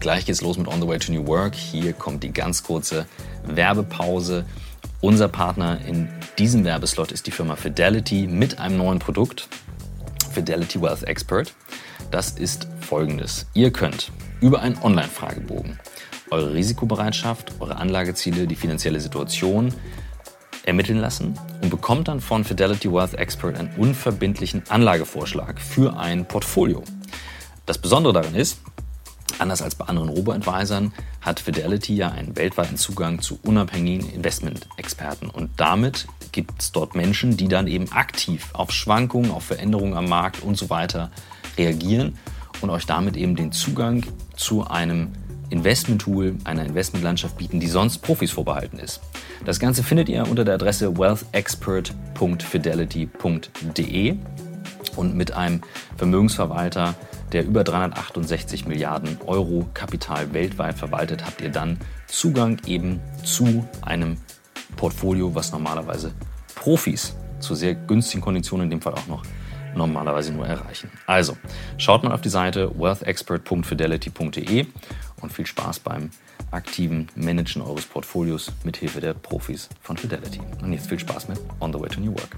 Gleich geht's los mit On the Way to New Work. Hier kommt die ganz kurze Werbepause. Unser Partner in diesem Werbeslot ist die Firma Fidelity mit einem neuen Produkt, Fidelity Wealth Expert. Das ist folgendes. Ihr könnt über einen Online-Fragebogen eure Risikobereitschaft, eure Anlageziele, die finanzielle Situation ermitteln lassen und bekommt dann von Fidelity Wealth Expert einen unverbindlichen Anlagevorschlag für ein Portfolio. Das Besondere daran ist, anders als bei anderen Robo-Advisern hat Fidelity ja einen weltweiten Zugang zu unabhängigen Investment-Experten und damit gibt es dort Menschen, die dann eben aktiv auf Schwankungen, auf Veränderungen am Markt und so weiter reagieren und euch damit eben den Zugang zu einem Investment-Tool, einer Investmentlandschaft bieten, die sonst Profis vorbehalten ist. Das Ganze findet ihr unter der Adresse wealthexpert.fidelity.de und mit einem Vermögensverwalter, der über 368 Milliarden Euro Kapital weltweit verwaltet, habt ihr dann Zugang eben zu einem Portfolio, was normalerweise Profis zu sehr günstigen Konditionen in dem Fall auch noch normalerweise nur erreichen. Also, schaut mal auf die Seite wealthexpert.fidelity.de und viel Spaß beim aktiven Managen eures Portfolios mit Hilfe der Profis von Fidelity. Und jetzt viel Spaß mit On the Way to New Work.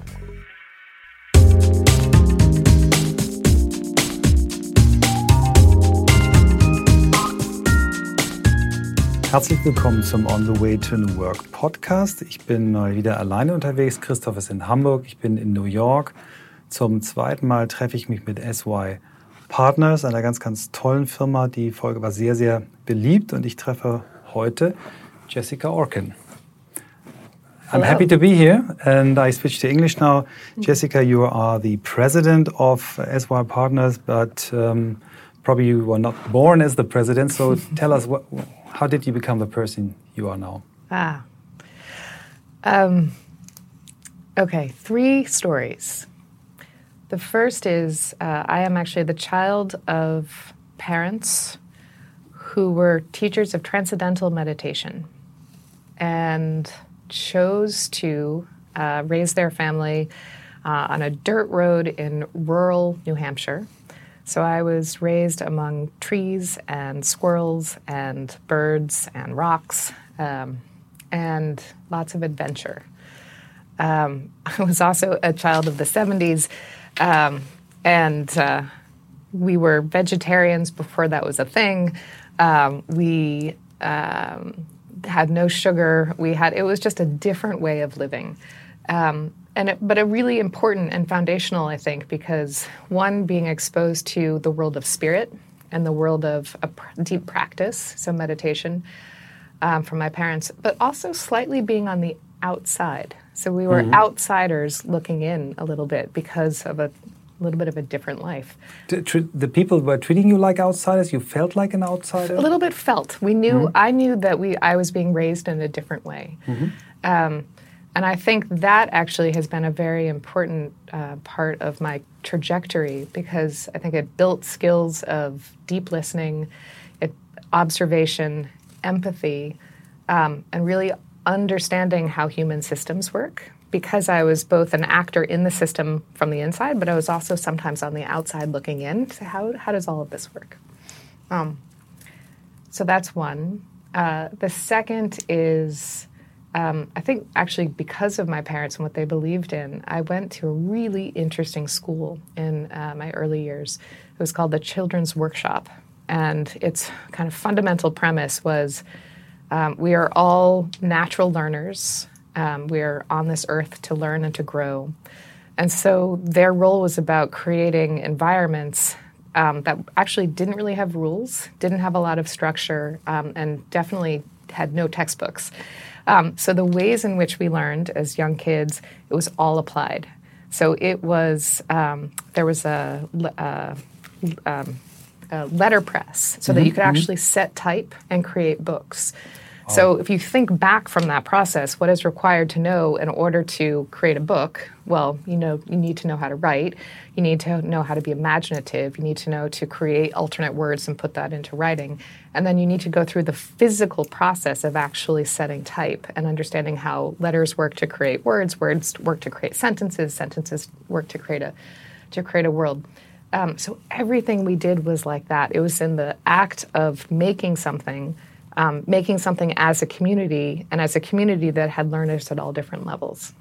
Herzlich willkommen zum On the Way to New Work Podcast. Ich bin mal wieder alleine unterwegs. Christoph ist in Hamburg, ich bin in New York. Zum zweiten Mal treffe ich mich mit SY Partners, einer ganz, ganz tollen Firma. Die Folge war sehr, sehr beliebt und ich treffe heute Jessica Orkin. I'm happy to be here and I switch to English now. Jessica, you are the president of SY Partners, but um, probably you were not born as the president. So tell us, what, how did you become the person you are now? Ah. Um, okay, three stories. The first is uh, I am actually the child of parents who were teachers of transcendental meditation and chose to uh, raise their family uh, on a dirt road in rural New Hampshire. So I was raised among trees and squirrels and birds and rocks um, and lots of adventure. Um, I was also a child of the 70s um, and uh, we were vegetarians before that was a thing. Um, we um, had no sugar. We had it was just a different way of living. Um, and it, but a really important and foundational, I think, because one being exposed to the world of spirit and the world of a pr- deep practice, so meditation, um, from my parents, but also slightly being on the outside. So we were mm-hmm. outsiders looking in a little bit because of a little bit of a different life. The, the, people were treating you like outsiders. You felt like an outsider. A little bit felt. We knew. Mm-hmm. I knew that we. I was being raised in a different way. Mm-hmm. Um, and I think that actually has been a very important uh, part of my trajectory because I think it built skills of deep listening, it, observation, empathy, um, and really understanding how human systems work because I was both an actor in the system from the inside, but I was also sometimes on the outside looking in. So how, how does all of this work? Um, so that's one. Uh, the second is, um, I think actually because of my parents and what they believed in, I went to a really interesting school in uh, my early years. It was called the Children's Workshop. And its kind of fundamental premise was um, we are all natural learners. Um, we are on this earth to learn and to grow. And so their role was about creating environments um, that actually didn't really have rules, didn't have a lot of structure, um, and definitely had no textbooks. Um, so the ways in which we learned as young kids, it was all applied. So it was um, there was a, a, um, a letterpress so mm-hmm. that you could mm-hmm. actually set type and create books. So if you think back from that process, what is required to know in order to create a book? Well, you know, you need to know how to write. You need to know how to be imaginative. You need to know to create alternate words and put that into writing. And then you need to go through the physical process of actually setting type and understanding how letters work to create words, words work to create sentences, sentences work to create a to create a world. Um, so everything we did was like that. It was in the act of making something, um, making something as a community, and as a community that had learners at all different levels.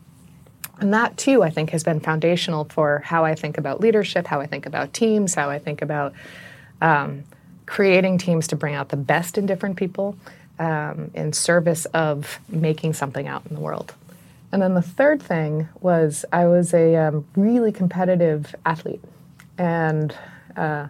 And that too, I think, has been foundational for how I think about leadership, how I think about teams, how I think about um, creating teams to bring out the best in different people um, in service of making something out in the world. And then the third thing was I was a um, really competitive athlete. And uh,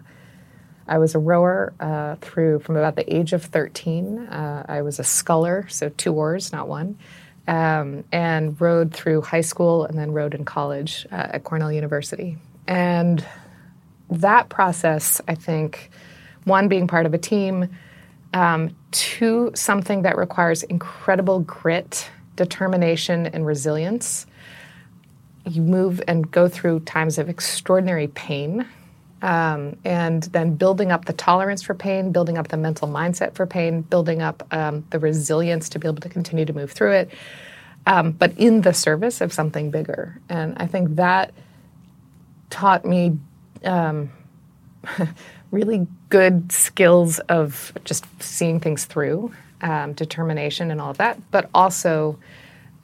I was a rower uh, through from about the age of 13. Uh, I was a sculler, so two oars, not one, um, and rowed through high school and then rowed in college uh, at Cornell University. And that process, I think, one, being part of a team, um, two, something that requires incredible grit determination and resilience. You move and go through times of extraordinary pain. Um, and then building up the tolerance for pain, building up the mental mindset for pain, building up um, the resilience to be able to continue to move through it, um, but in the service of something bigger. And I think that taught me um, really good skills of just seeing things through um, determination and all of that, but also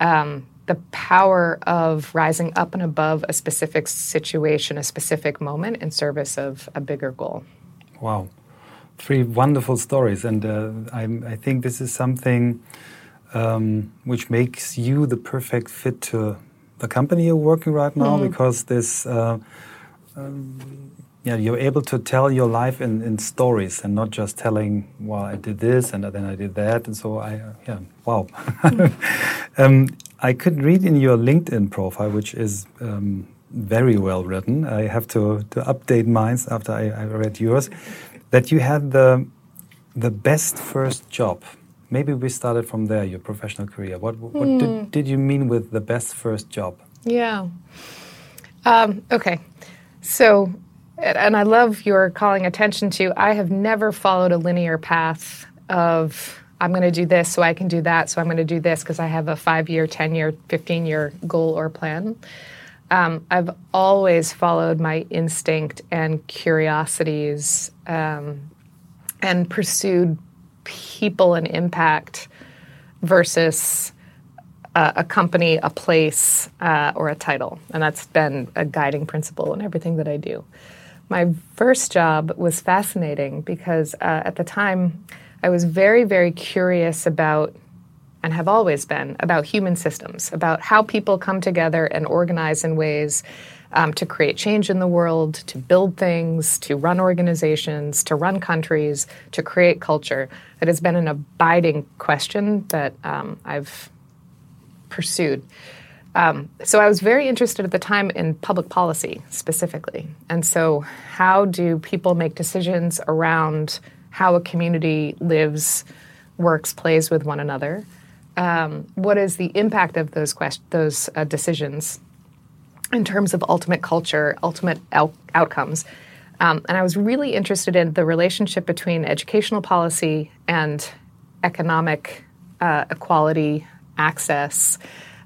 um, the power of rising up and above a specific situation, a specific moment in service of a bigger goal. Wow. Three wonderful stories. And uh, I, I, think this is something um, which makes you the perfect fit to the company you're working right now mm. because this. Uh, um, yeah, you're able to tell your life in, in stories and not just telling, well, I did this and then I did that. And so I, uh, yeah, wow. um, I could read in your LinkedIn profile, which is um, very well written. I have to, to update mine after I, I read yours, that you had the, the best first job. Maybe we started from there, your professional career. What, what mm. did, hmm. did you mean with the best first job? Yeah. Um, okay. So and I love your calling attention to I have never followed a linear path of I'm going to do this so I can do that, so I'm going to do this because I have a five year, 10 year, 15 year goal or plan. Um, I've always followed my instinct and curiosities um, and pursued people and impact versus uh, a company, a place, uh, or a title. And that's been a guiding principle in everything that I do. My first job was fascinating because uh, at the time I was very, very curious about, and have always been, about human systems, about how people come together and organize in ways um, to create change in the world, to build things, to run organizations, to run countries, to create culture. It has been an abiding question that um, I've pursued. Um, so I was very interested at the time in public policy specifically. And so, how do people make decisions around how a community lives, works, plays with one another? Um, what is the impact of those quest- those uh, decisions in terms of ultimate culture, ultimate out- outcomes? Um, and I was really interested in the relationship between educational policy and economic uh, equality, access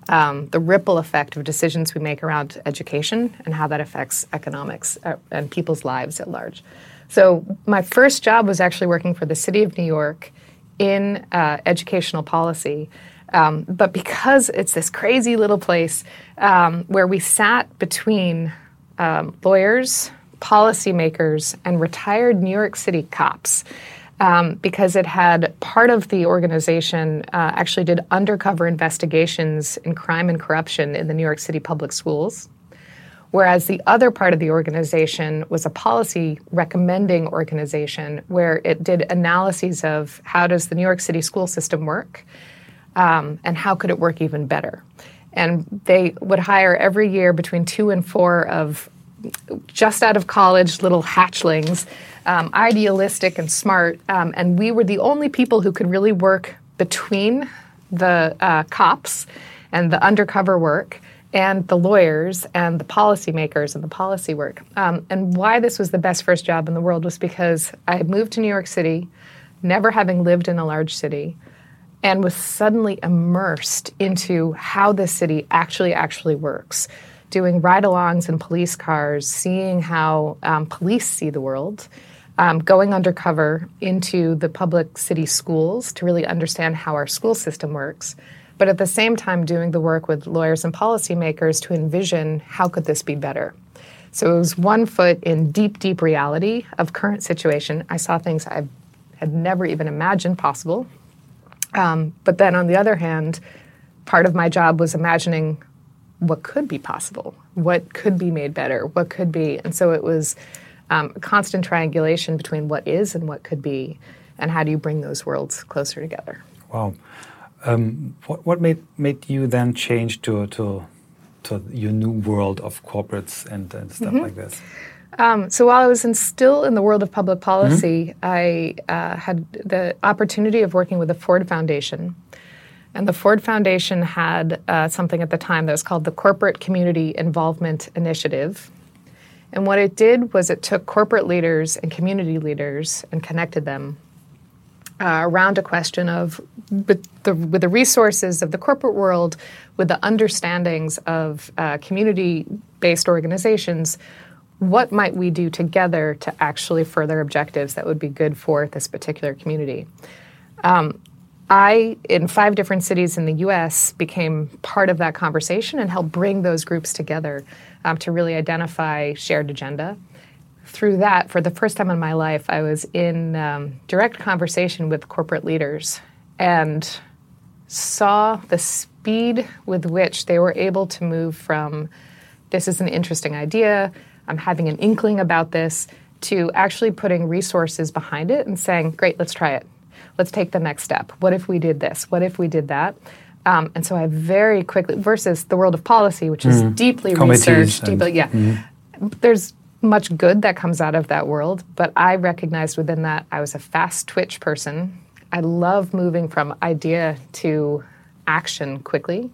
um, the ripple effect of decisions we make around education and how that affects economics uh, and people's lives at large. So, my first job was actually working for the city of New York in uh, educational policy. Um, but because it's this crazy little place um, where we sat between um, lawyers, policymakers, and retired New York City cops um, because it had part of the organization uh, actually did undercover investigations in crime and corruption in the New York City public schools. Whereas the other part of the organization was a policy recommending organization where it did analyses of how does the New York City school system work um, and how could it work even better. And they would hire every year between two and four of just out of college little hatchlings, um, idealistic and smart. Um, and we were the only people who could really work between the uh, cops and the undercover work and the lawyers and the policymakers and the policy work. Um, and why this was the best first job in the world was because I moved to New York City, never having lived in a large city, and was suddenly immersed into how the city actually actually works doing ride alongs in police cars, seeing how um, police see the world, um, going undercover into the public city schools to really understand how our school system works. But at the same time, doing the work with lawyers and policymakers to envision how could this be better. So it was one foot in deep, deep reality of current situation. I saw things I had never even imagined possible. Um, but then on the other hand, part of my job was imagining what could be possible, what could be made better, what could be. And so it was um, constant triangulation between what is and what could be, and how do you bring those worlds closer together. Wow. Um, what, what made, made you then change to, to to your new world of corporates and, and stuff mm-hmm. like this? Um, so while I was in, still in the world of public policy, mm-hmm. I uh, had the opportunity of working with the Ford Foundation. And the Ford Foundation had uh, something at the time that was called the Corporate Community Involvement Initiative. And what it did was it took corporate leaders and community leaders and connected them uh, around a question of with the, with the, resources of the corporate world, with the understandings of uh, community based organizations, what might we do together to actually further objectives that would be good for this particular community? Um, I, in five different cities in the US, became part of that conversation and helped bring those groups together um, to really identify shared agenda through that, for the first time in my life, I was in um, direct conversation with corporate leaders and saw the speed with which they were able to move from this is an interesting idea, I'm having an inkling about this, to actually putting resources behind it and saying, great, let's try it. Let's take the next step. What if we did this? What if we did that? Um, and so I very quickly, versus the world of policy, which is mm. deeply Committees researched, deeply, yeah. Mm-hmm. There's much good that comes out of that world, but I recognized within that I was a fast twitch person. I love moving from idea to action quickly.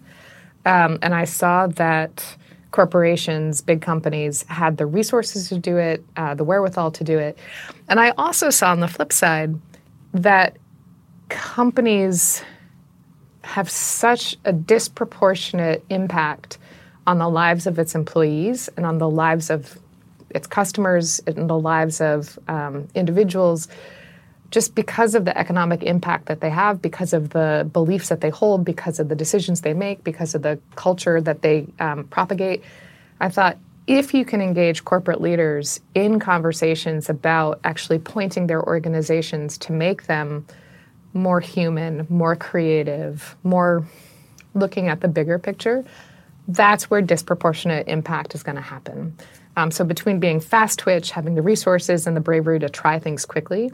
Um, and I saw that corporations, big companies had the resources to do it, uh, the wherewithal to do it. And I also saw on the flip side that companies have such a disproportionate impact on the lives of its employees and on the lives of its customers, in the lives of um, individuals, just because of the economic impact that they have, because of the beliefs that they hold, because of the decisions they make, because of the culture that they um, propagate. I thought if you can engage corporate leaders in conversations about actually pointing their organizations to make them more human, more creative, more looking at the bigger picture, that's where disproportionate impact is going to happen. Um, so between being fast twitch, having the resources and the bravery to try things quickly,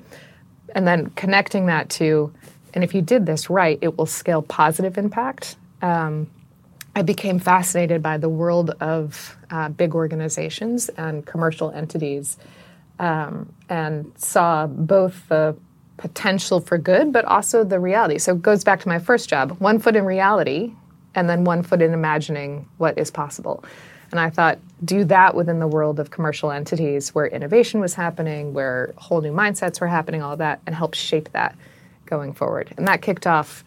and then connecting that to, and if you did this right, it will scale positive impact. Um, I became fascinated by the world of uh, big organizations and commercial entities, um, and saw both the potential for good, but also the reality. So it goes back to my first job: one foot in reality, and then one foot in imagining what is possible. And I thought, do that within the world of commercial entities where innovation was happening, where whole new mindsets were happening, all that, and help shape that going forward. And that kicked off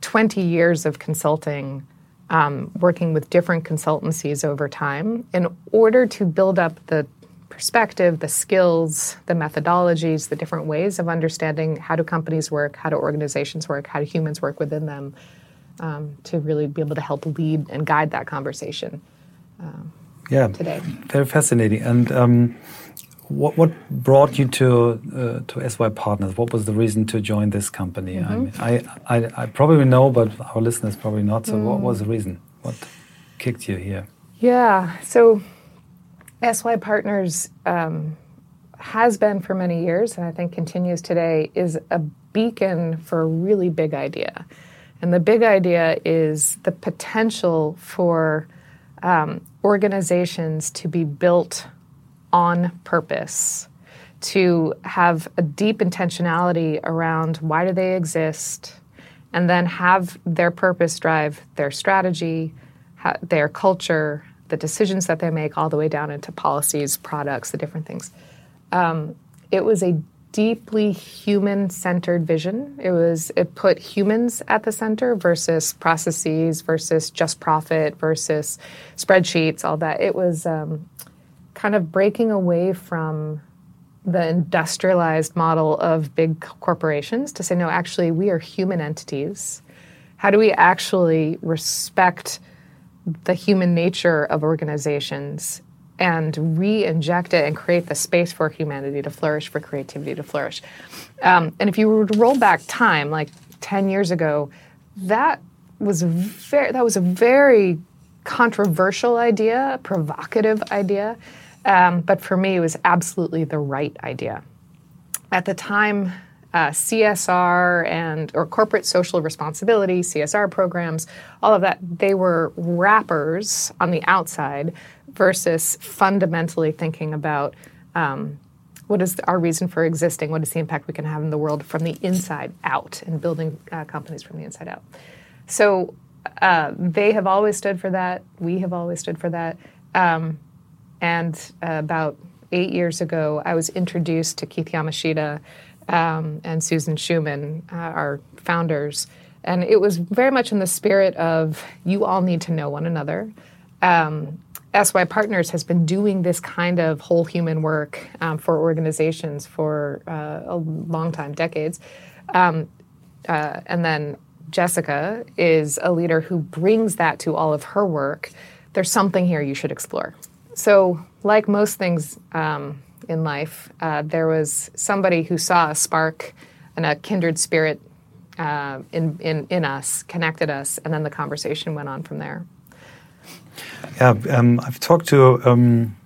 20 years of consulting, um, working with different consultancies over time in order to build up the perspective, the skills, the methodologies, the different ways of understanding how do companies work, how do organizations work, how do humans work within them, um, to really be able to help lead and guide that conversation um, yeah, today. Very fascinating. And um, what what brought you to uh, to SY Partners? What was the reason to join this company? Mm -hmm. I, mean, I, I, I probably know, but our listeners probably not. So, mm. what was the reason? What kicked you here? Yeah. So, SY Partners um, has been for many years, and I think continues today, is a beacon for a really big idea. And the big idea is the potential for um, organizations to be built on purpose, to have a deep intentionality around why do they exist, and then have their purpose drive their strategy, their culture, the decisions that they make, all the way down into policies, products, the different things. Um, it was a deeply human-centered vision. It was it put humans at the center versus processes versus just profit versus spreadsheets, all that. It was um, kind of breaking away from the industrialized model of big corporations to say no, actually, we are human entities. How do we actually respect the human nature of organizations and re-inject it and create the space for humanity to flourish, for creativity to flourish. Um, and if you were to roll back time, like 10 years ago, that was very that was a very controversial idea, provocative idea, um, but for me, it was absolutely the right idea. At the time, uh, CSR and or corporate social responsibility, CSR programs, all of that, they were wrappers on the outside versus fundamentally thinking about um, what is our reason for existing, what is the impact we can have in the world from the inside out, and building uh, companies from the inside out. So uh, they have always stood for that. We have always stood for that. Um, and uh, about eight years ago, I was introduced to Keith Yamashita um, and Susan Schuman, uh, our founders. And it was very much in the spirit of you all need to know one another. Um, SY Partners has been doing this kind of whole human work um, for organizations for uh, a long time, decades. Um, uh, and then Jessica is a leader who brings that to all of her work. There's something here you should explore. So, like most things um, in life, uh, there was somebody who saw a spark and a kindred spirit uh, in, in, in us, connected us, and then the conversation went on from there. Yeah, um, I've talked to, um,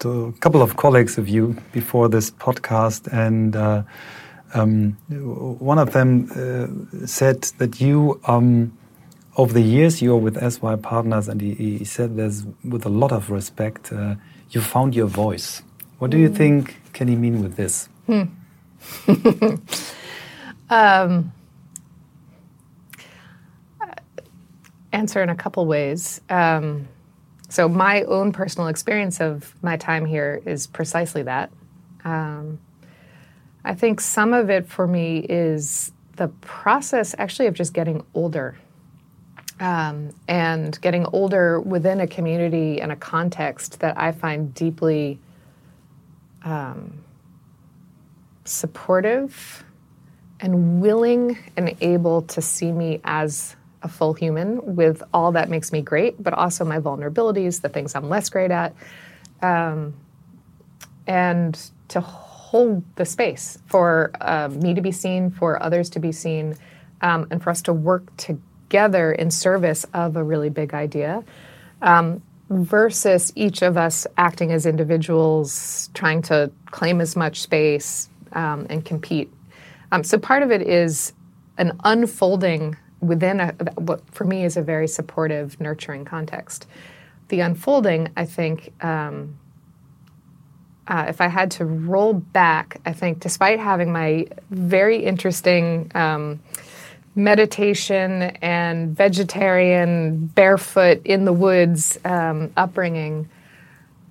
to, a couple of colleagues of you before this podcast, and uh, um, one of them uh, said that you, um, over the years, you're with SY Partners, and he, he, said there's, with a lot of respect, uh, you found your voice. What do you mm. think can he mean with this? Hmm. um, answer in a couple ways. Um, so, my own personal experience of my time here is precisely that. Um, I think some of it for me is the process actually of just getting older. Um, and getting older within a community and a context that I find deeply um, supportive and willing and able to see me as a full human with all that makes me great, but also my vulnerabilities, the things I'm less great at, um, and to hold the space for uh, me to be seen, for others to be seen, um, and for us to work together in service of a really big idea. Um, versus each of us acting as individuals, trying to claim as much space um, and compete. Um, so part of it is an unfolding within a, what for me is a very supportive, nurturing context. The unfolding, I think, um, uh, if I had to roll back, I think, despite having my very interesting um, meditation and vegetarian, barefoot in the woods um, upbringing,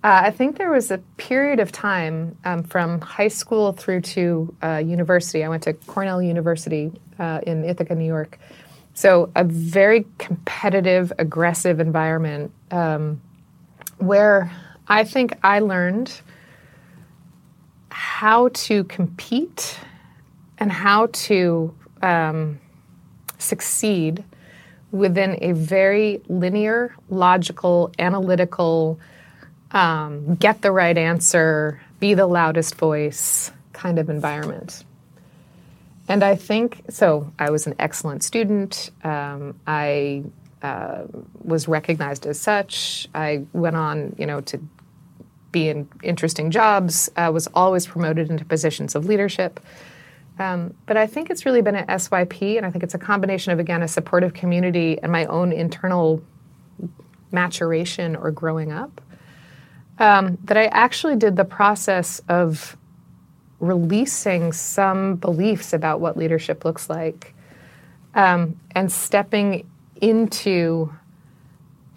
uh, I think there was a period of time um, from high school through to uh, university. I went to Cornell University uh, in Ithaca, New York. So, a very competitive, aggressive environment um, where I think I learned how to compete and how to um, succeed within a very linear, logical, analytical, um, get the right answer, be the loudest voice kind of environment. And I think so. I was an excellent student. Um, I uh, was recognized as such. I went on, you know, to be in interesting jobs. I was always promoted into positions of leadership. Um, but I think it's really been at SYP, and I think it's a combination of, again, a supportive community and my own internal maturation or growing up, um, that I actually did the process of releasing some beliefs about what leadership looks like um, and stepping into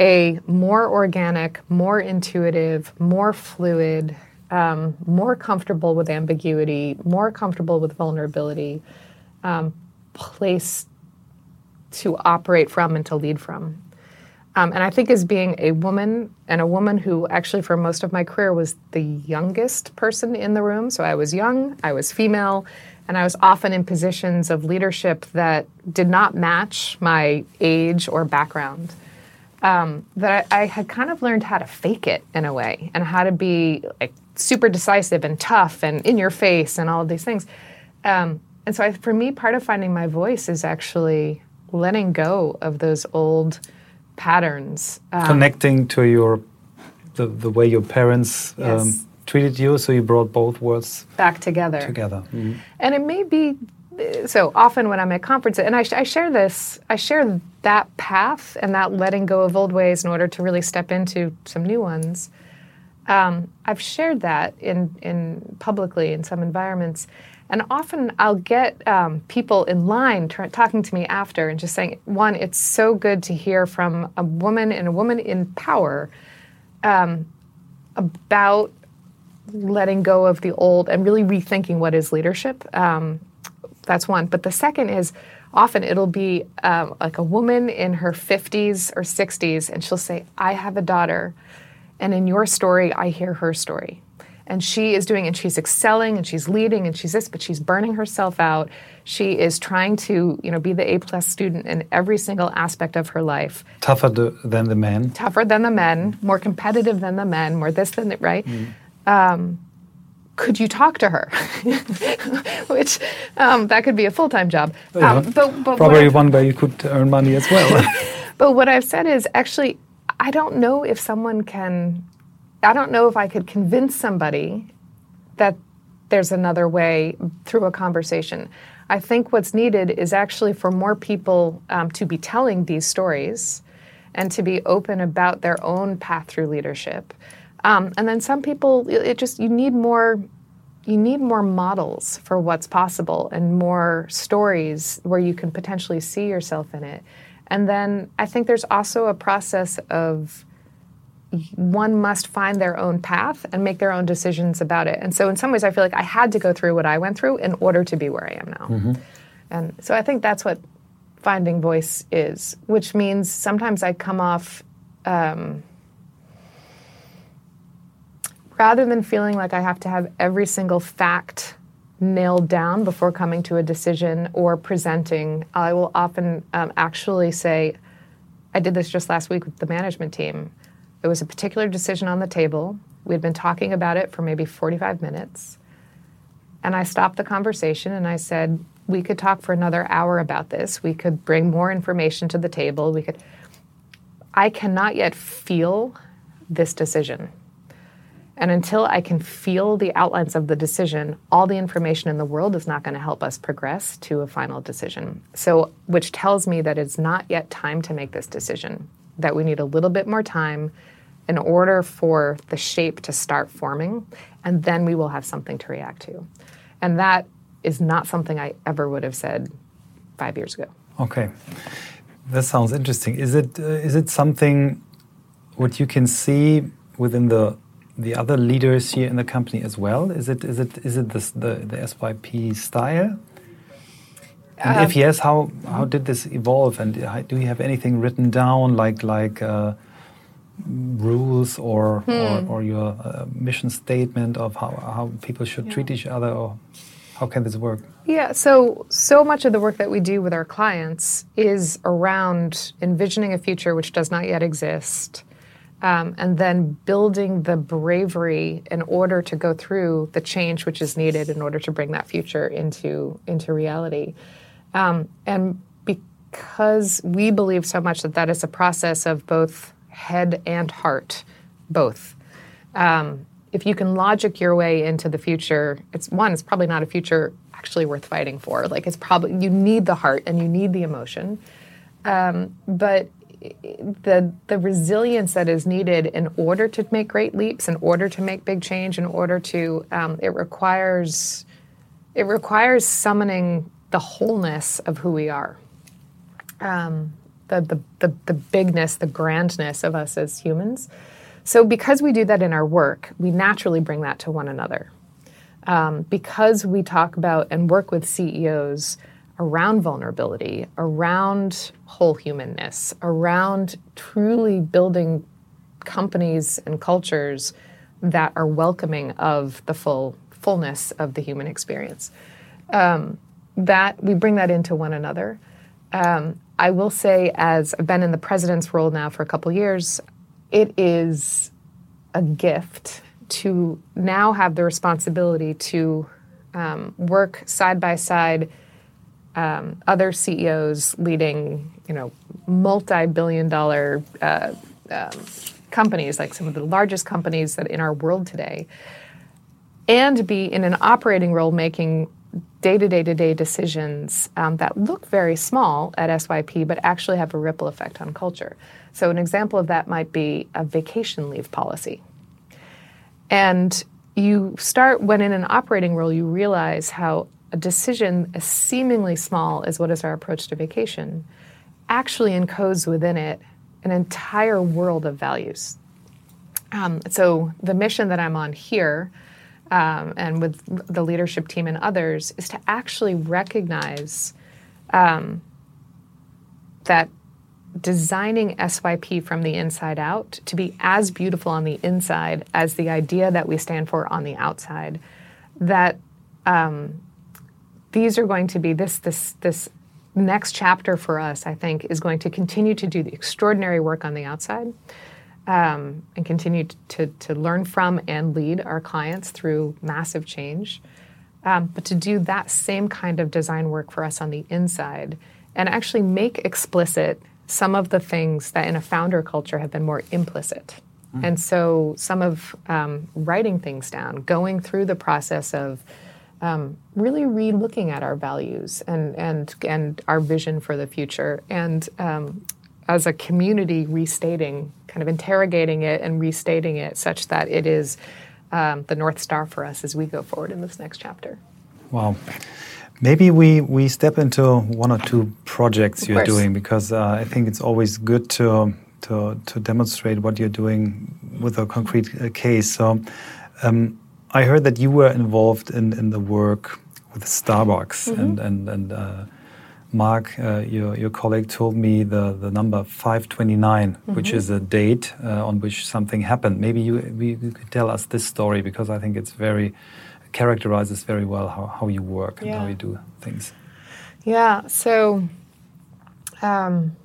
a more organic, more intuitive, more fluid, um, more comfortable with ambiguity, more comfortable with vulnerability, um, place to operate from and to lead from. Um, and I think as being a woman and a woman who actually for most of my career was the youngest person in the room. So I was young, I was female, and I was often in positions of leadership that did not match my age or background. Um, that I, I, had kind of learned how to fake it in a way and how to be like super decisive and tough and in your face and all of these things. Um, and so I, for me, part of finding my voice is actually letting go of those old patterns. Um, Connecting to your the, the way your parents um, treated you, so you brought both worlds back together. Together, mm -hmm. and it may be so often when I'm at conferences, and I, I, share this, I share that path and that letting go of old ways in order to really step into some new ones. Um, I've shared that in in publicly in some environments, and often I'll get um, people in line talking to me after and just saying, one, it's so good to hear from a woman and a woman in power um, about letting go of the old and really rethinking what is leadership. Um, that's one. But the second is often it'll be um, like a woman in her 50s or 60s, and she'll say, I have a daughter, and in your story, I hear her story and she is doing and she's excelling and she's leading and she's this but she's burning herself out she is trying to you know be the a plus student in every single aspect of her life tougher than the men tougher than the men more competitive than the men more this than that right mm. um, could you talk to her? Which um, that could be a full time job. Yeah. Um, but, but Probably one where you could earn money as well. but what I've said is actually, I don't know if someone can I don't know if I could convince somebody that there's another way through a conversation. I think what's needed is actually for more people um, to be telling these stories and to be open about their own path through leadership. Um, and then some people, it just you need more. You need more models for what's possible and more stories where you can potentially see yourself in it. And then I think there's also a process of one must find their own path and make their own decisions about it. And so, in some ways, I feel like I had to go through what I went through in order to be where I am now. Mm-hmm. And so, I think that's what finding voice is, which means sometimes I come off. Um, rather than feeling like I have to have every single fact nailed down before coming to a decision or presenting, I will often um, actually say, I did this just last week with the management team. There was a particular decision on the table. We had been talking about it for maybe 45 minutes. And I stopped the conversation and I said, we could talk for another hour about this. We could bring more information to the table. We could I cannot yet feel this decision. And until I can feel the outlines of the decision, all the information in the world is not going to help us progress to a final decision. So, which tells me that it's not yet time to make this decision, that we need a little bit more time in order for the shape to start forming, and then we will have something to react to. And that is not something I ever would have said five years ago. Okay, that sounds interesting. Is it uh, is it something what you can see within the the other leaders here in the company as well? Is it is it is it this, the the SYP style? And uh, if yes, how how did this evolve? And do you have anything written down like like? Uh, rules or, hmm. or, or, your uh, mission statement of how, how people should yeah. treat each other or how can this work? Yeah, so so much of the work that we do with our clients is around envisioning a future which does not yet exist, um, and then building the bravery in order to go through the change which is needed in order to bring that future into into reality. Um, and because we believe so much that that is a process of both head and heart, both. Um, if you can logic your way into the future, it's one, it's probably not a future actually worth fighting for. Like it's probably you need the heart and you need the emotion, um, but the the resilience that is needed in order to make great leaps, in order to make big change, in order to um, it requires it requires summoning the wholeness of who we are. Um, the, the, the, the bigness, the grandness of us as humans. So, because we do that in our work, we naturally bring that to one another. Um, because we talk about and work with CEOs around vulnerability, around whole humanness, around truly building companies and cultures that are welcoming of the full fullness of the human experience. Um, that we bring that into one another. Um, I will say, as I've been in the president's role now for a couple years, it is a gift to now have the responsibility to um, work side by side um, other CEOs leading, you know, multi-billion-dollar uh, um, companies, like some of the largest companies that in our world today, and be in an operating role making day-to-day to day decisions um, that look very small at SYP, but actually have a ripple effect on culture. So an example of that might be a vacation leave policy. And you start when in an operating role, you realize how a decision as seemingly small as what is our approach to vacation actually encodes within it an entire world of values. Um, so the mission that I'm on here, um, and with the leadership team and others, is to actually recognize um, that designing SYP from the inside out to be as beautiful on the inside as the idea that we stand for on the outside. That um, these are going to be this this this next chapter for us. I think is going to continue to do the extraordinary work on the outside. Um, and continue to, to learn from and lead our clients through massive change. Um, but to do that same kind of design work for us on the inside and actually make explicit some of the things that in a founder culture have been more implicit. Mm. And so some of um, writing things down, going through the process of um, really re-looking at our values and and and our vision for the future, and um, as a community, restating, kind of interrogating it and restating it, such that it is um, the north star for us as we go forward in this next chapter. Wow. Maybe we, we step into one or two projects of you're course. doing because uh, I think it's always good to, to, to demonstrate what you're doing with a concrete uh, case. So, um, I heard that you were involved in, in the work with Starbucks, mm -hmm. and and and uh, Mark, uh, your your colleague, told me the the number 529, mm -hmm. which is a date uh, on which something happened. Maybe you, you could tell us this story because I think it's very characterizes very well how, how you work and yeah. how you do things. Yeah. So. Um,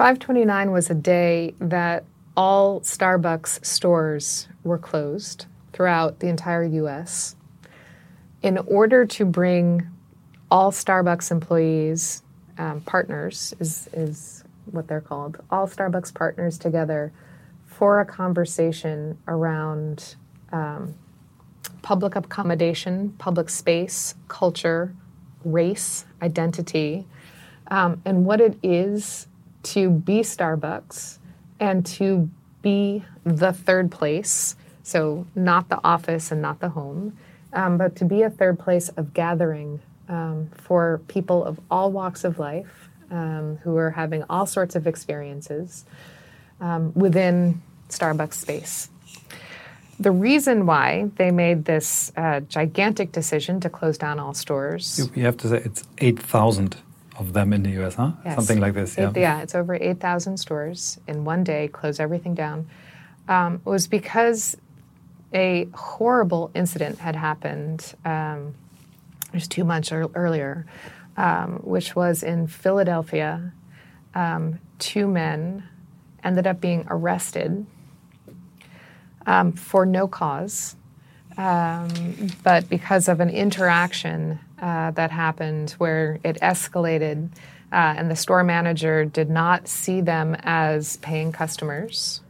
529 was a day that all Starbucks stores were closed throughout the entire US in order to bring all Starbucks employees, um, partners is, is what they're called, all Starbucks partners together for a conversation around um, public accommodation, public space, culture, race, identity, um, and what it is to be Starbucks and to be the third place, so not the office and not the home, um, but to be a third place of gathering um, for people of all walks of life um, who are having all sorts of experiences um, within Starbucks space. The reason why they made this uh, gigantic decision to close down all stores. You, you have to say it's 8,000 of them in the US, huh? Yes. Something like this, yeah. It, yeah, it's over 8,000 stores in one day, close everything down. Um, was because a horrible incident had happened um, just two months er- earlier, um, which was in Philadelphia. Um, two men ended up being arrested um, for no cause, um, but because of an interaction uh, that happened where it escalated, uh, and the store manager did not see them as paying customers.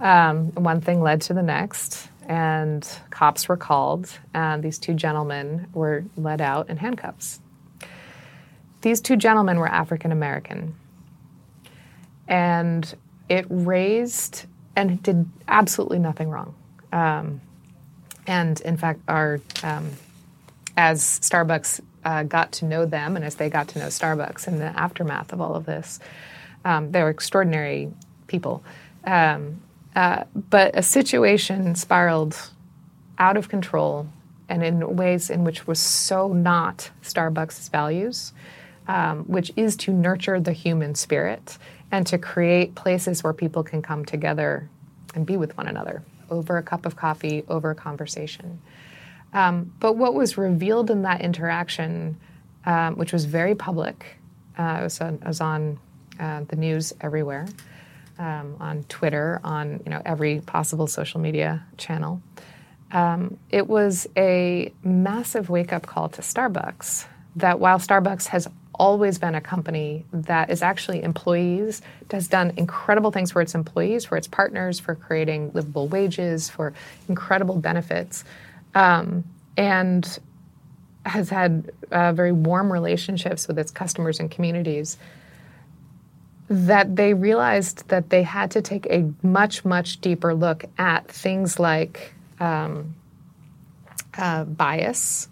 Um, one thing led to the next, and cops were called, and these two gentlemen were led out in handcuffs. These two gentlemen were African American, and it raised and did absolutely nothing wrong. Um, and in fact, our um, as Starbucks uh, got to know them and as they got to know Starbucks in the aftermath of all of this, um, they were extraordinary people. Um, uh, but a situation spiraled out of control and in ways in which was so not Starbucks' values, um, which is to nurture the human spirit and to create places where people can come together and be with one another over a cup of coffee, over a conversation. Um, but what was revealed in that interaction, um, which was very public, uh, it, was on, it was on uh, the news everywhere, um, on Twitter, on you know every possible social media channel. Um, it was a massive wake up call to Starbucks that while Starbucks has always been a company that is actually employees, has done incredible things for its employees, for its partners, for creating livable wages, for incredible benefits, um, and has had uh, very warm relationships with its customers and communities. That they realized that they had to take a much, much deeper look at things like um, uh, bias,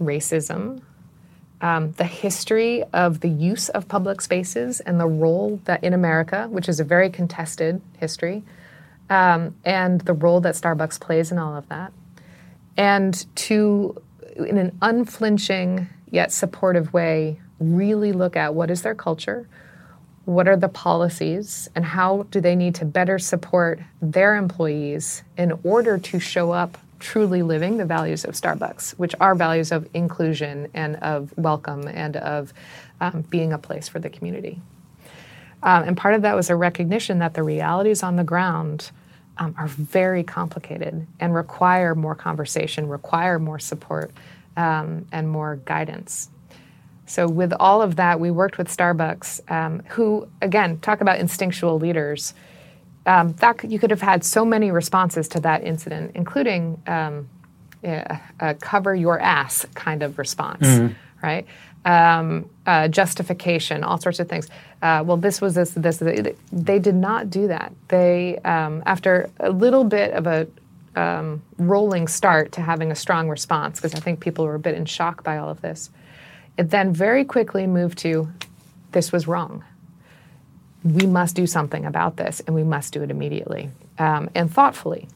racism, um, the history of the use of public spaces and the role that in America, which is a very contested history, um, and the role that Starbucks plays in all of that. And to, in an unflinching yet supportive way, really look at what is their culture, what are the policies, and how do they need to better support their employees in order to show up truly living the values of Starbucks, which are values of inclusion and of welcome and of um, being a place for the community. Um, and part of that was a recognition that the realities on the ground um, are very complicated and require more conversation, require more support, um, and more guidance. So, with all of that, we worked with Starbucks, um, who, again, talk about instinctual leaders um, that you could have had so many responses to that incident, including um, a, a, cover your ass kind of response, mm-hmm. right? Um, uh, justification, all sorts of things. Uh, well, this was this, this, this, They did not do that. They, um, after a little bit of a um, rolling start to having a strong response, because I think people were a bit in shock by all of this, it then very quickly moved to this was wrong we must do something about this and we must do it immediately um, and thoughtfully.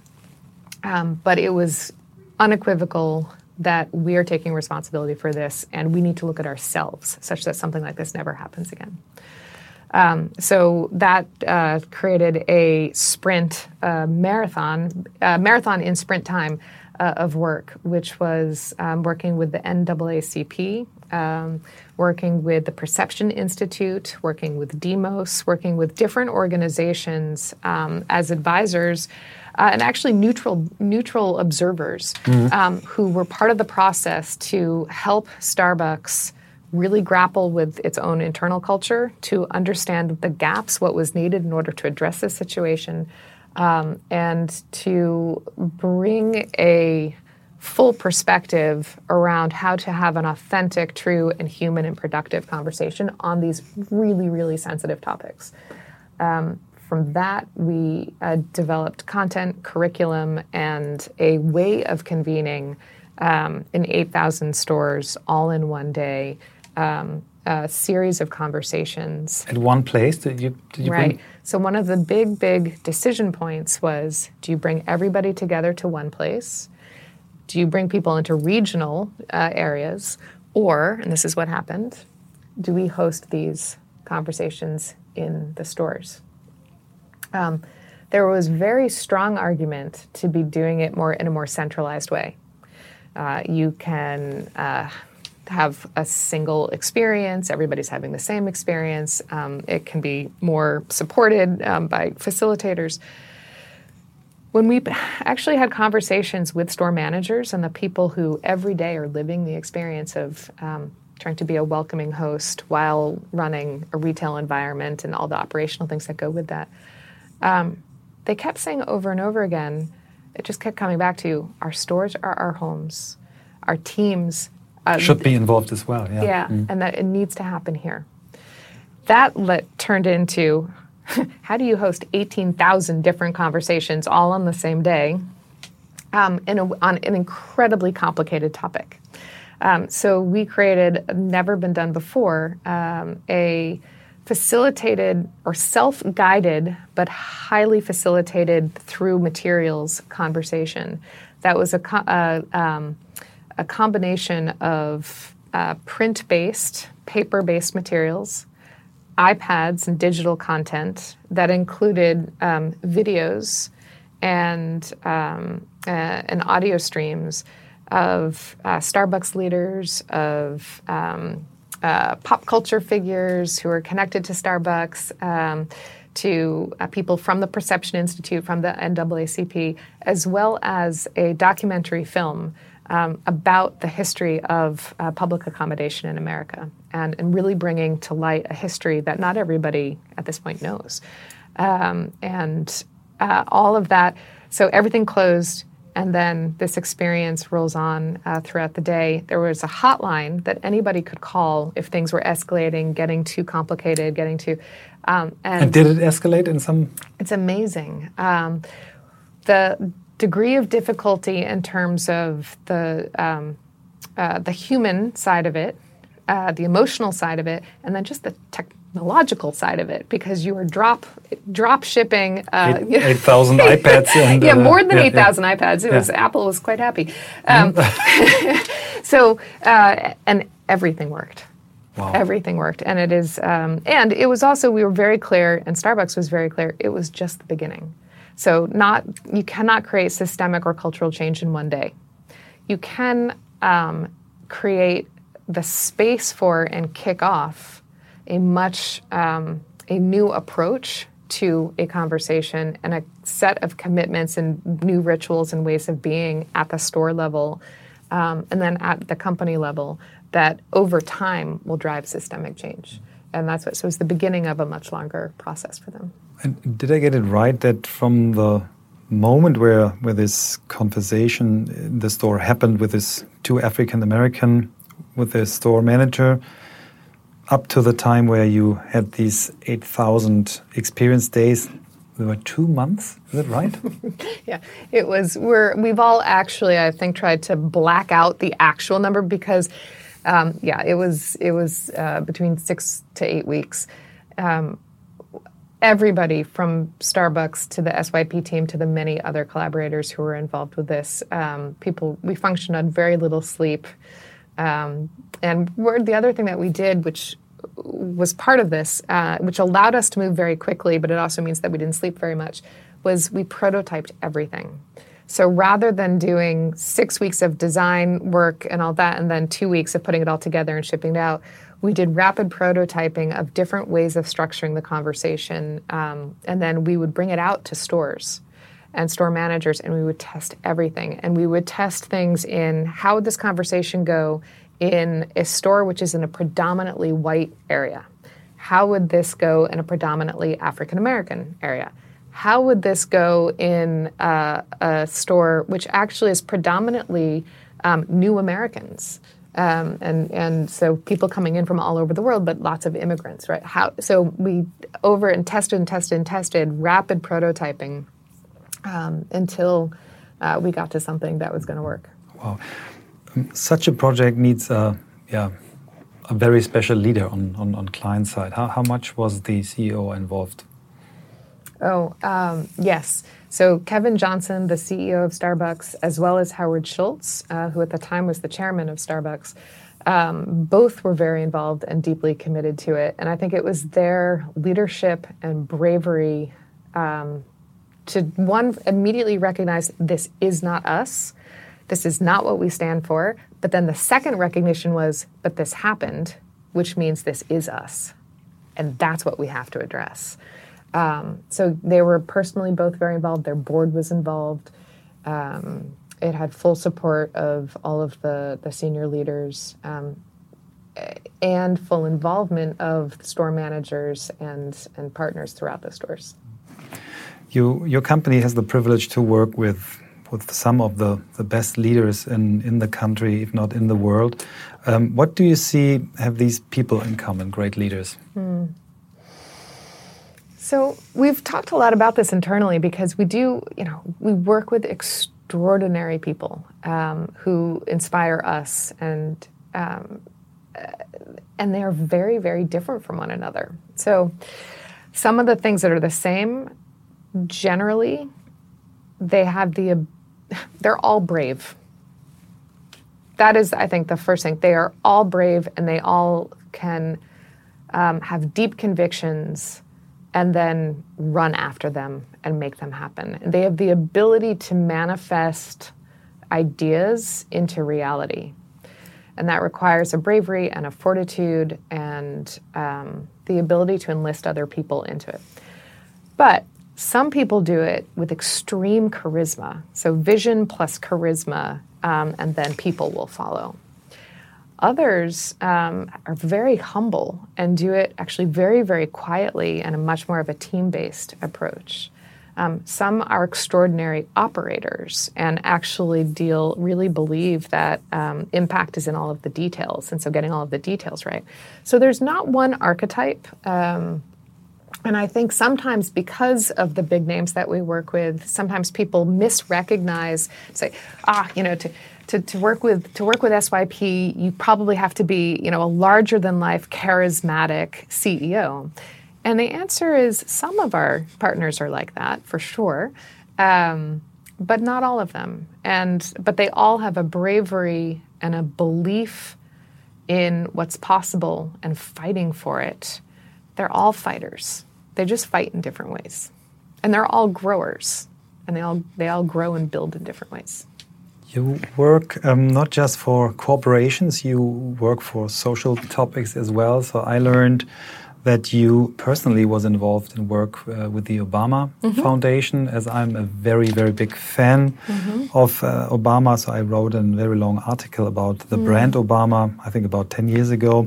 Um, but it was unequivocal that we are taking responsibility for this and we need to look at ourselves such that something like this never happens again. Um, so that uh, created a sprint uh, marathon, uh, marathon in sprint time uh, of work, which was um, working with the NAACP, um, working with the Perception Institute, working with Demos, working with different organizations um, as advisors. Uh, and actually neutral neutral observers mm-hmm. um, who were part of the process to help Starbucks really grapple with its own internal culture, to understand the gaps, what was needed in order to address this situation, um, and to bring a full perspective around how to have an authentic, true, and human and productive conversation on these really, really sensitive topics. Um, from that, we uh, developed content, curriculum, and a way of convening um, in 8,000 stores all in one day. Um, a series of conversations at one place. Did you, did you right? Bring? So one of the big, big decision points was: Do you bring everybody together to one place? Do you bring people into regional uh, areas, or, and this is what happened, do we host these conversations in the stores? Um, there was very strong argument to be doing it more in a more centralized way. Uh, you can uh, have a single experience, everybody's having the same experience. Um, it can be more supported um, by facilitators when we actually had conversations with store managers and the people who every day are living the experience of um, trying to be a welcoming host while running a retail environment and all the operational things that go with that, um, they kept saying over and over again, it just kept coming back to you, our stores are our homes, our teams uh, should be involved as well. Yeah, yeah mm. and that it needs to happen here. That let, turned into how do you host 18,000 different conversations all on the same day um, a, on an incredibly complicated topic? Um, so we created, never been done before, um, a facilitated or self guided, but highly facilitated through materials conversation. That was a, co- uh, um, a combination of uh, print based, paper based materials, iPads and digital content that included um, videos and, um, uh, and audio streams of uh, Starbucks leaders, of um, uh, pop culture figures who are connected to Starbucks, um, to uh, people from the Perception Institute, from the NAACP, as well as a documentary film um, about the history of uh, public accommodation in America and, and really bringing to light a history that not everybody at this point knows. Um, and uh, all of that, so everything closed and then this experience rolls on uh, throughout the day. There was a hotline that anybody could call if things were escalating, getting too complicated, getting too. Um, and, and, did it escalate in some? It's amazing. Um, the degree of difficulty in terms of the um, uh, the human side of it, uh, the emotional side of it, and then just the tech technological side of it because you are drop drop shipping uh, eight thousand iPads. And, yeah, uh, more than yeah, eight thousand yeah. iPads. It yeah. was Apple was quite happy. Um, so uh, and everything worked. Wow. Everything worked, and it is, um, and it was also we were very clear, and Starbucks was very clear. It was just the beginning. So not you cannot create systemic or cultural change in one day. You can um, create the space for and kick off a much um, a new approach to a conversation and a set of commitments and new rituals and ways of being at the store level um, and then at the company level that over time will drive systemic change and that's what so it's the beginning of a much longer process for them and did i get it right that from the moment where where this conversation in the store happened with this two african american with the store manager up to the time where you had these 8,000 experience days, there were two months. Is that right? yeah, it was. We're we've all actually, I think, tried to black out the actual number because, um, yeah, it was it was uh, between six to eight weeks. Um, everybody from Starbucks to the SYP team to the many other collaborators who were involved with this, um, people we functioned on very little sleep. Um, and the other thing that we did, which was part of this, uh, which allowed us to move very quickly, but it also means that we didn't sleep very much, was we prototyped everything. So rather than doing six weeks of design work and all that, and then two weeks of putting it all together and shipping it out, we did rapid prototyping of different ways of structuring the conversation. Um, and then we would bring it out to stores and store managers and we would test everything. And we would test things in how would this conversation go in a store which is in a predominantly white area? How would this go in a predominantly African American area? How would this go in uh, a store which actually is predominantly um, new Americans? Um, and and so people coming in from all over the world, but lots of immigrants, right? How so we over and tested and tested and tested rapid prototyping um, until uh, we got to something that was going to work. Wow, such a project needs a yeah a very special leader on on, on client side. How how much was the CEO involved? Oh um, yes. So Kevin Johnson, the CEO of Starbucks, as well as Howard Schultz, uh, who at the time was the chairman of Starbucks. Um, both were very involved and deeply committed to it. And I think it was their leadership and bravery um, to one immediately recognize this is not us. This is not what we stand for. But then the second recognition was, but this happened, which means this is us. And that's what we have to address. Um, so they were personally both very involved. Their board was involved. Um, it had full support of all of the, the senior leaders um, and full involvement of the store managers and, and partners throughout the stores. You, your company has the privilege to work with with some of the, the best leaders in, in the country, if not in the world. Um, what do you see have these people in common, great leaders? Hmm. So we've talked a lot about this internally because we do, you know, we work with extraordinary people um, who inspire us and um, and they are very, very different from one another. So, some of the things that are the same, generally, they have the, they're all brave. That is, I think, the first thing. They are all brave and they all can um, have deep convictions and then run after them and make them happen. They have the ability to manifest ideas into reality. And that requires a bravery and a fortitude and um, the ability to enlist other people into it. But some people do it with extreme charisma. So, vision plus charisma, um, and then people will follow. Others um, are very humble and do it actually very, very quietly and a much more of a team based approach. Um, some are extraordinary operators and actually deal, really believe that um, impact is in all of the details, and so getting all of the details right. So there's not one archetype. Um, and I think sometimes because of the big names that we work with, sometimes people misrecognize, say, ah, you know, to, to, to work with to work with SYP, you probably have to be, you know, a larger than life, charismatic CEO. And the answer is some of our partners are like that for sure, um, but not all of them. And but they all have a bravery and a belief in what's possible and fighting for it. They're all fighters. They just fight in different ways, and they're all growers, and they all they all grow and build in different ways. You work um, not just for corporations; you work for social topics as well. So I learned that you personally was involved in work uh, with the Obama mm -hmm. Foundation, as I'm a very, very big fan mm -hmm. of uh, Obama. So I wrote a very long article about the mm. brand Obama, I think about 10 years ago.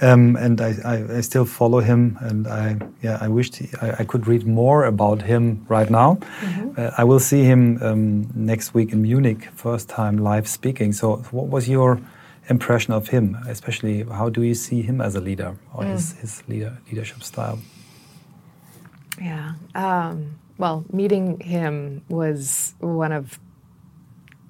Um, and I, I, I, still follow him, and I yeah I wished he, I, I, could read more about him right now. -hmm. Uh, I will see him um, next week in Munich, first time live speaking. So, what was your impression of him, especially how do you see him as a leader or mm. his, his leader, leadership style? Yeah. Um, well, meeting him was one of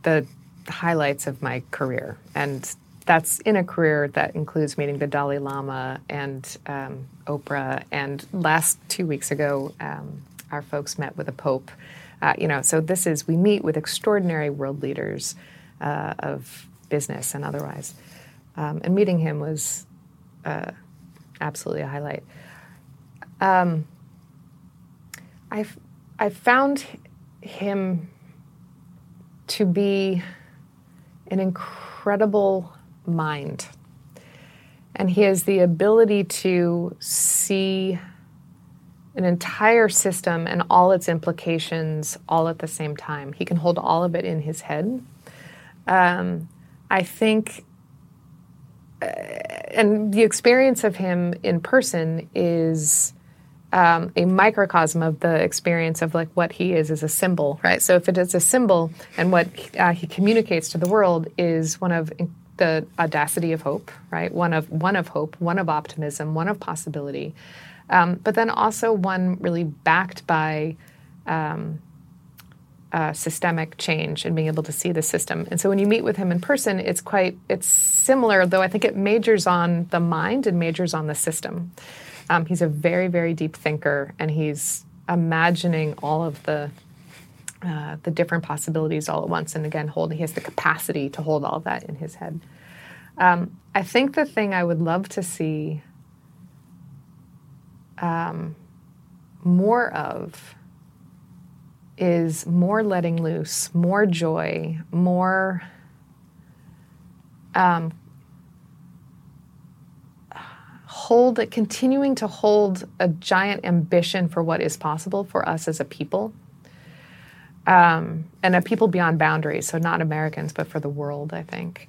the highlights of my career. And that's in a career that includes meeting the Dalai Lama and um, Oprah. And last two weeks ago, um, our folks met with the Pope. Uh, you know, so this is, we meet with extraordinary world leaders uh, of business and otherwise. Um, and meeting him was uh, absolutely a highlight. Um, I I found him to be an incredible mind. And he has the ability to see an entire system and all its implications all at the same time. He can hold all of it in his head. Um, I think, uh, and the experience of him in person is um, a microcosm of the experience of like what he is as a symbol, right? So if it is a symbol, and what uh, he communicates to the world is one of the audacity of hope, right? One of one of hope, one of optimism, one of possibility, um, but then also one really backed by. Um, uh, systemic change and being able to see the system. And so when you meet with him in person, it's quite it's similar, though I think it majors on the mind and majors on the system. Um, he's a very very deep thinker, and he's imagining all of the uh, the different possibilities all at once. And again, holding he has the capacity to hold all that in his head. Um, I think the thing I would love to see um, more of is more letting loose, more joy, more um, hold, continuing to hold a giant ambition for what is possible for us as a people. Um, and a people beyond boundaries, so not Americans, but for the world, I think.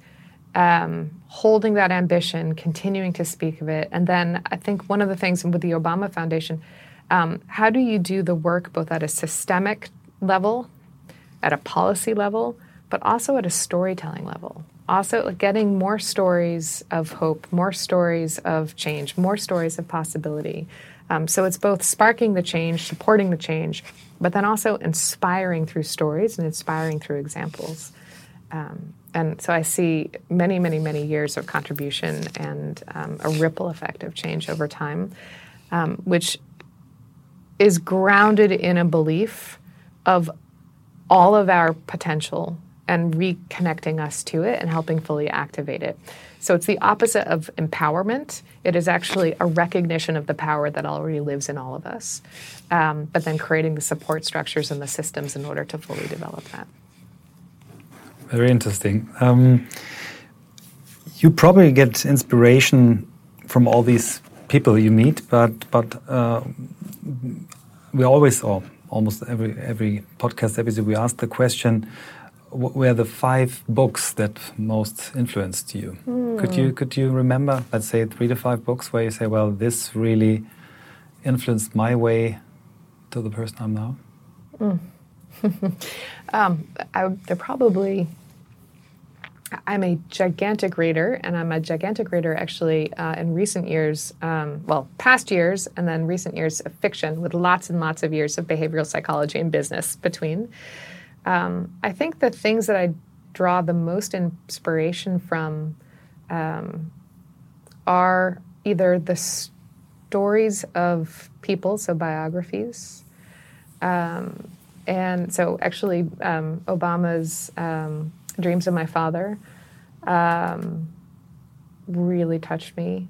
Um, holding that ambition, continuing to speak of it. And then I think one of the things with the Obama Foundation, um, how do you do the work both at a systemic level, at a policy level, but also at a storytelling level? Also, getting more stories of hope, more stories of change, more stories of possibility. Um, so it's both sparking the change, supporting the change, but then also inspiring through stories and inspiring through examples. Um, and so I see many, many, many years of contribution and um, a ripple effect of change over time, um, which is grounded in a belief of all of our potential and reconnecting us to it and helping fully activate it. So it's the opposite of empowerment. It is actually a recognition of the power that already lives in all of us, um, but then creating the support structures and the systems in order to fully develop that. Very interesting. Um, you probably get inspiration from all these people you meet, but but uh, we always, or almost every every podcast episode, we ask the question were the five books that most influenced you? Mm. Could you could you remember, let's say, three to five books where you say, "Well, this really influenced my way to the person I'm now"? Mm. um, I, they're probably. I'm a gigantic reader, and I'm a gigantic reader actually uh, in recent years, um, well, past years, and then recent years of fiction with lots and lots of years of behavioral psychology and business between. Um, I think the things that I draw the most inspiration from um, are either the stories of people, so biographies. Um, and so, actually, um, Obama's um, Dreams of My Father um, really touched me.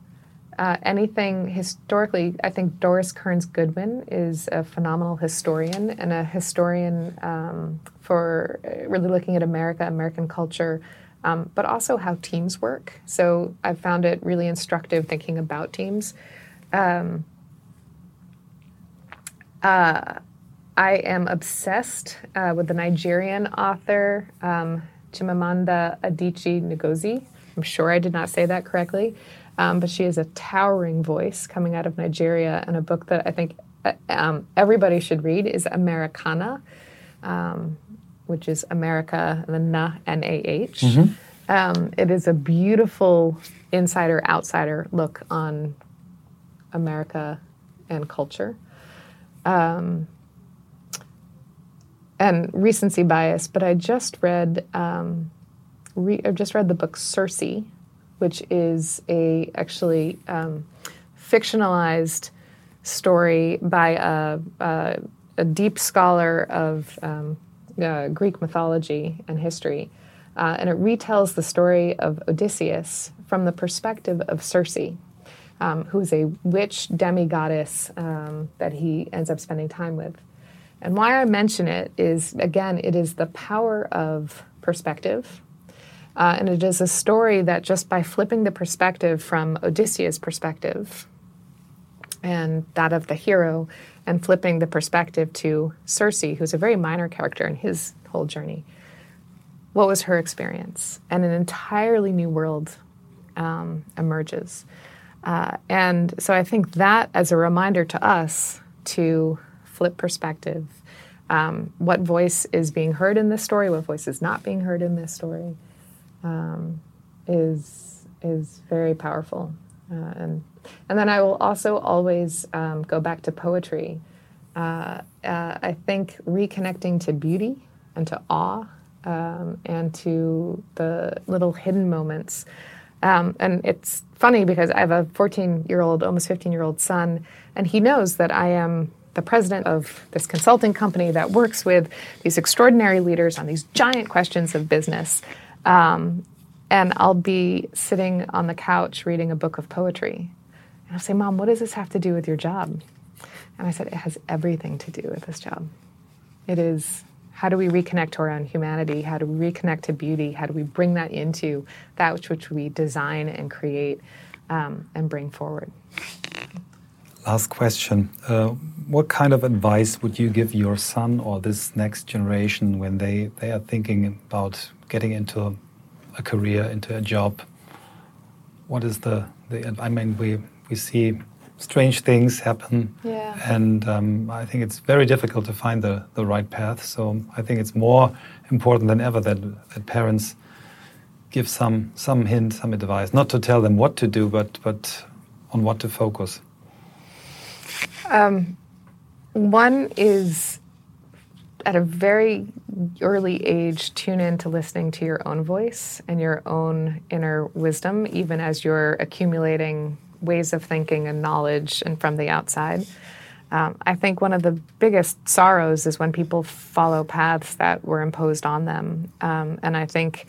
Uh, anything historically, I think Doris Kearns Goodwin is a phenomenal historian and a historian um, for uh, really looking at America, American culture, um, but also how teams work. So I found it really instructive thinking about teams. Um, uh, I am obsessed uh, with the Nigerian author um, Chimamanda Adichie Ngozi. I'm sure I did not say that correctly. Um, but she is a towering voice coming out of Nigeria, and a book that I think uh, um, everybody should read is Americanah. um, which is America, the Na, N A H. Mm-hmm. Um, it is a beautiful insider outsider look on America and culture. Um, and recency bias, but I just read um, re- I just read the book Circe which is a actually um, fictionalized story by a, a, a deep scholar of um, uh, Greek mythology and history. Uh, and it retells the story of Odysseus from the perspective of Circe, um, who is a witch demigoddess um, that he ends up spending time with. And why I mention it is, again, it is the power of perspective uh, and it is a story that just by flipping the perspective from Odysseus' perspective and that of the hero, and flipping the perspective to Circe, who's a very minor character in his whole journey, what was her experience? And an entirely new world um, emerges. Uh, and so I think that as a reminder to us to flip perspective. Um, what voice is being heard in this story? What voice is not being heard in this story? um, is is very powerful. Uh, and and then I will also always um, go back to poetry. Uh, uh, I think reconnecting to beauty and to awe um, and to the little hidden moments. Um, and it's funny because I have a 14 year old, almost 15 year old son, and he knows that I am the president of this consulting company that works with these extraordinary leaders on these giant questions of business. Um, and I'll be sitting on the couch reading a book of poetry. And I'll say, Mom, what does this have to do with your job? And I said, It has everything to do with this job. It is how do we reconnect to our own humanity? How do we reconnect to beauty? How do we bring that into that which, which we design and create um, and bring forward? Last question. Uh, what kind of advice would you give your son or this next generation when they, they are thinking about getting into a career, into a job? What is the, the I mean, we, we see strange things happen. Yeah. And um, I think it's very difficult to find the, the right path. So I think it's more important than ever that, that parents give some, some hint, some advice, not to tell them what to do, but, but on what to focus. Um, one is at a very early age, tune in to listening to your own voice and your own inner wisdom, even as you're accumulating ways of thinking and knowledge and from the outside. Um, I think one of the biggest sorrows is when people follow paths that were imposed on them. Um, and I think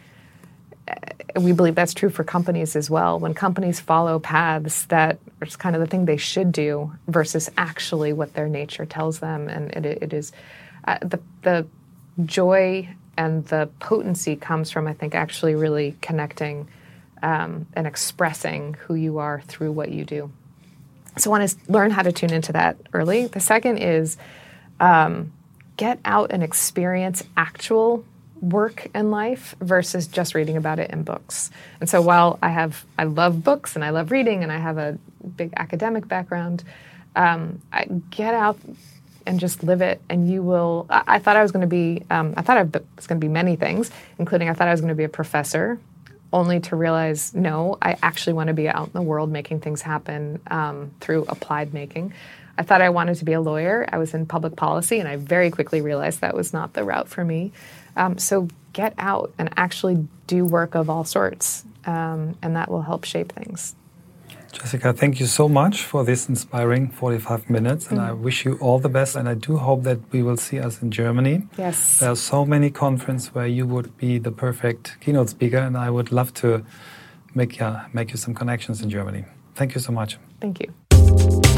uh, we believe that's true for companies as well. When companies follow paths that are just kind of the thing they should do versus actually what their nature tells them, and it, it is uh, the the joy and the potency comes from I think actually really connecting um, and expressing who you are through what you do. So one is learn how to tune into that early. The second is um, get out and experience actual work in life versus just reading about it in books. And so while I have I love books and I love reading and I have a big academic background, um, I get out and just live it and you will I, I thought I was going to be um, I thought I was going to be many things, including I thought I was going to be a professor only to realize no, I actually want to be out in the world making things happen um, through applied making. I thought I wanted to be a lawyer. I was in public policy, and I very quickly realized that was not the route for me. Um, so get out and actually do work of all sorts, um, and that will help shape things. Jessica, thank you so much for this inspiring 45 minutes, and mm. I wish you all the best. And I do hope that we will see us in Germany. Yes. There are so many conferences where you would be the perfect keynote speaker, and I would love to make, uh, make you some connections in Germany. Thank you so much. Thank you.